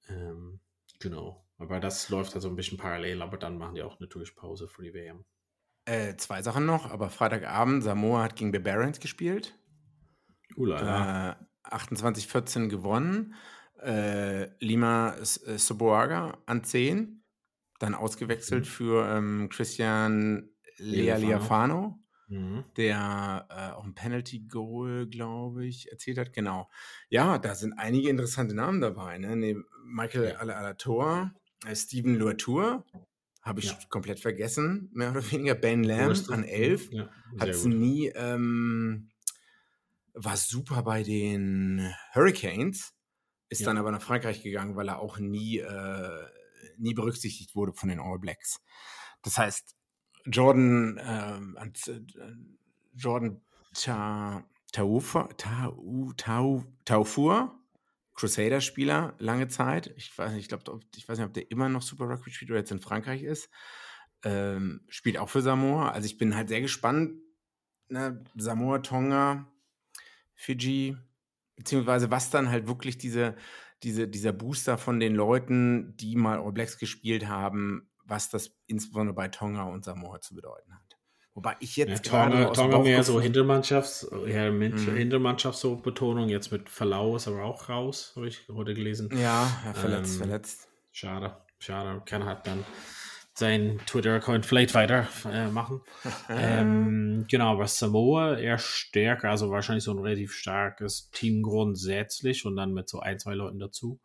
Ähm, genau. Aber das läuft also ein bisschen parallel, aber dann machen die auch natürlich Pause für die WM. Äh, zwei Sachen noch, aber Freitagabend, Samoa hat gegen Barons gespielt. Ulala. Äh, 28-14 gewonnen. Äh, Lima äh, Soboaga an 10 dann ausgewechselt mhm. für ähm, Christian Lealiafano, mhm. der äh, auch ein Penalty-Goal, glaube ich, erzielt hat. Genau. Ja, da sind einige interessante Namen dabei. Ne? Nee, Michael ja. Alator, äh, Steven Luatour, habe ich ja. komplett vergessen, mehr oder weniger. Ben Lamb an 11. Ja, hat es nie, ähm, war super bei den Hurricanes, ist ja. dann aber nach Frankreich gegangen, weil er auch nie äh, nie berücksichtigt wurde von den All Blacks. Das heißt, Jordan, ähm, äh, Jordan Ta, Taufa, Tau, Tau, Taufur, Crusader-Spieler, lange Zeit. Ich weiß nicht, ich glaube, ich weiß nicht, ob der immer noch Super Rugby spielt oder jetzt in Frankreich ist. Ähm, spielt auch für Samoa. Also ich bin halt sehr gespannt. Ne? Samoa, Tonga, Fiji, beziehungsweise was dann halt wirklich diese, diese, dieser Booster von den Leuten, die mal All Blacks gespielt haben, was das insbesondere bei Tonga und Samoa zu bedeuten hat. Wobei ich jetzt ja, Tonga, Tonga mehr so Hintermannschafts, ja, mhm. Hintermannschafts so Betonung, jetzt mit Verlau ist aber auch raus, habe ich heute gelesen. Ja, ja verletzt, ähm, verletzt. Schade, schade. Kann halt dann seinen Twitter-Account vielleicht weiter äh, machen. (laughs) ähm, genau, aber Samoa eher stärker, also wahrscheinlich so ein relativ starkes Team grundsätzlich und dann mit so ein, zwei Leuten dazu.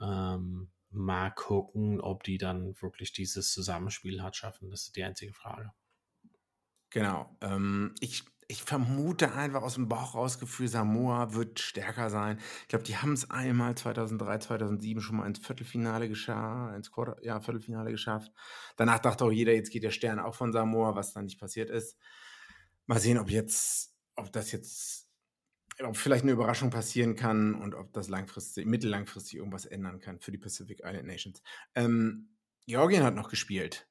Ähm, mal gucken, ob die dann wirklich dieses Zusammenspiel hat schaffen. Das ist die einzige Frage. Genau. Ähm, ich ich vermute einfach aus dem Bauch rausgefühl, Samoa wird stärker sein. Ich glaube, die haben es einmal 2003, 2007 schon mal ins Viertelfinale geschafft, ins Quarter, ja, Viertelfinale geschafft. Danach dachte auch jeder, jetzt geht der Stern auch von Samoa, was dann nicht passiert ist. Mal sehen, ob jetzt, ob das jetzt ob vielleicht eine Überraschung passieren kann und ob das langfristig, mittellangfristig irgendwas ändern kann für die Pacific Island Nations. Ähm, Georgien hat noch gespielt.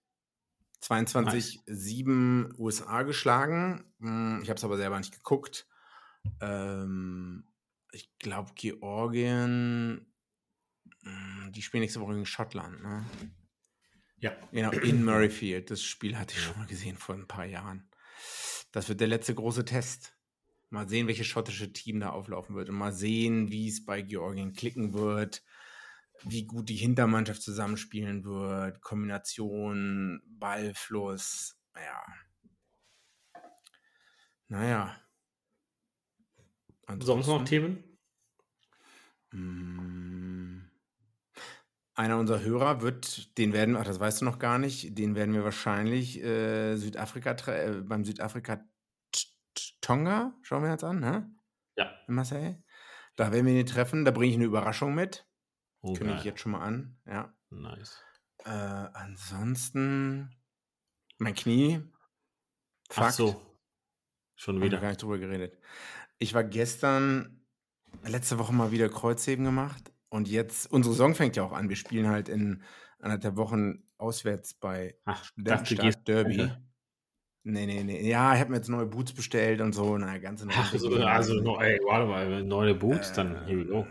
22-7 USA geschlagen. Hm, ich habe es aber selber nicht geguckt. Ähm, ich glaube, Georgien, hm, die spielen nächste Woche gegen Schottland. Ne? Ja. Genau, (clears throat) in Murrayfield. Das Spiel hatte ich schon mal gesehen vor ein paar Jahren. Das wird der letzte große Test. Mal sehen, welches schottische Team da auflaufen wird und mal sehen, wie es bei Georgien klicken wird, wie gut die Hintermannschaft zusammenspielen wird, Kombination, Ballfluss, naja. Naja. Sonst noch Themen? Hm. Einer unserer Hörer wird, den werden, ach, das weißt du noch gar nicht, den werden wir wahrscheinlich äh, Südafrika äh, beim Südafrika Tonga, schauen wir jetzt an, ne? Ja. In Marseille. Da werden wir ihn treffen, da bringe ich eine Überraschung mit. Oh, Kündige ich jetzt schon mal an, ja. Nice. Äh, ansonsten, mein Knie. Ach Fakt. so. Schon Haben wir wieder. gar nicht drüber geredet. Ich war gestern, letzte Woche mal wieder Kreuzheben gemacht und jetzt, unsere Saison fängt ja auch an. Wir spielen halt in anderthalb Wochen auswärts bei Ach, dachte, Derby. runter. Nee, nee, nee. Ja, ich habe mir jetzt neue Boots bestellt und so. Na, ganz in Ach, so, also, ey, warte mal, neue Boots, dann here we go.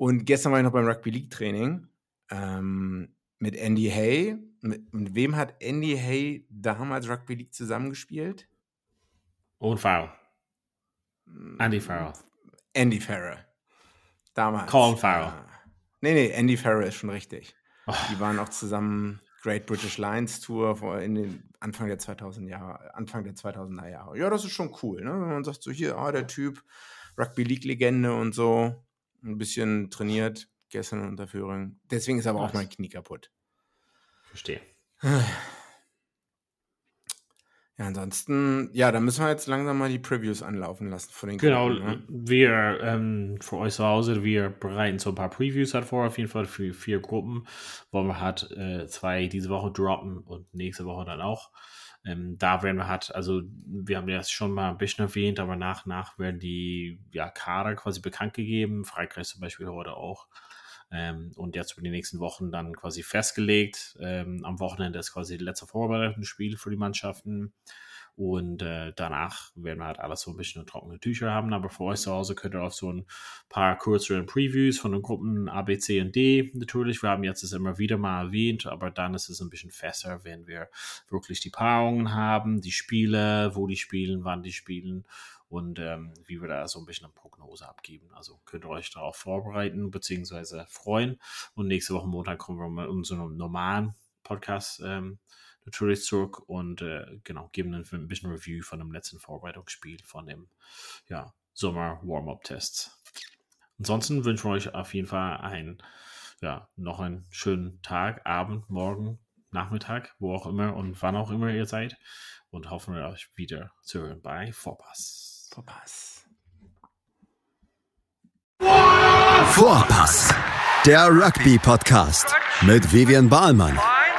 Und gestern war ich noch beim Rugby League Training ähm, mit Andy Hay. Mit, mit wem hat Andy Hay damals Rugby League zusammengespielt? Und Farrell. Andy Farrell. Andy Farrell. Damals. Colin Farrell. Ja. Nee, nee, Andy Farrell ist schon richtig. Oh, Die waren auch zusammen Great British Lions Tour vor in den Anfang der 2000 Jahre, Anfang der 2000er Jahre. Ja, das ist schon cool, ne? Wenn man sagt so hier, ah, der Typ Rugby League Legende und so, ein bisschen trainiert gestern in Unterführung. Deswegen ist aber auch Nice. mein Knie kaputt. verstehe. (sighs) Ja, ansonsten, ja, da müssen wir jetzt langsam mal die Previews anlaufen lassen von den Genau, Gruppen, ne? wir ähm, für euch zu Hause, wir bereiten so ein paar Previews halt vor, auf jeden Fall für vier Gruppen, wo wir halt äh, zwei diese Woche droppen und nächste Woche dann auch. Ähm, da werden wir halt, also wir haben das schon mal ein bisschen erwähnt, aber nach und nach werden die ja, Kader quasi bekannt gegeben. Frankreich zum Beispiel heute auch. Ähm, und jetzt über die nächsten Wochen dann quasi festgelegt. Ähm, am Wochenende ist quasi das letzte vorbereitende Spiel für die Mannschaften. Und äh, danach werden wir halt alles so ein bisschen trockene Tücher haben. Aber für euch zu Hause könnt ihr auch so ein paar kürzere Previews von den Gruppen A, B, C und D natürlich. Wir haben jetzt es immer wieder mal erwähnt, aber dann ist es ein bisschen fester, wenn wir wirklich die Paarungen haben, die Spiele, wo die spielen, wann die spielen und ähm, wie wir da so ein bisschen eine Prognose abgeben. Also könnt ihr euch darauf vorbereiten bzw. freuen. Und nächste Woche Montag kommen wir mit unserem normalen Podcast ähm, natürlich zurück und äh, genau, geben dann ein bisschen Review von dem letzten Vorbereitungsspiel von dem ja, Sommer-Warm-Up-Tests. Ansonsten wünschen wir euch auf jeden Fall ein, ja, noch einen schönen Tag, Abend, Morgen, Nachmittag, wo auch immer und wann auch immer ihr seid. Und hoffen wir euch wieder zu hören bei Vorpass. Verpass. Vorpass, der Rugby-Podcast mit Vivian Bahlmann,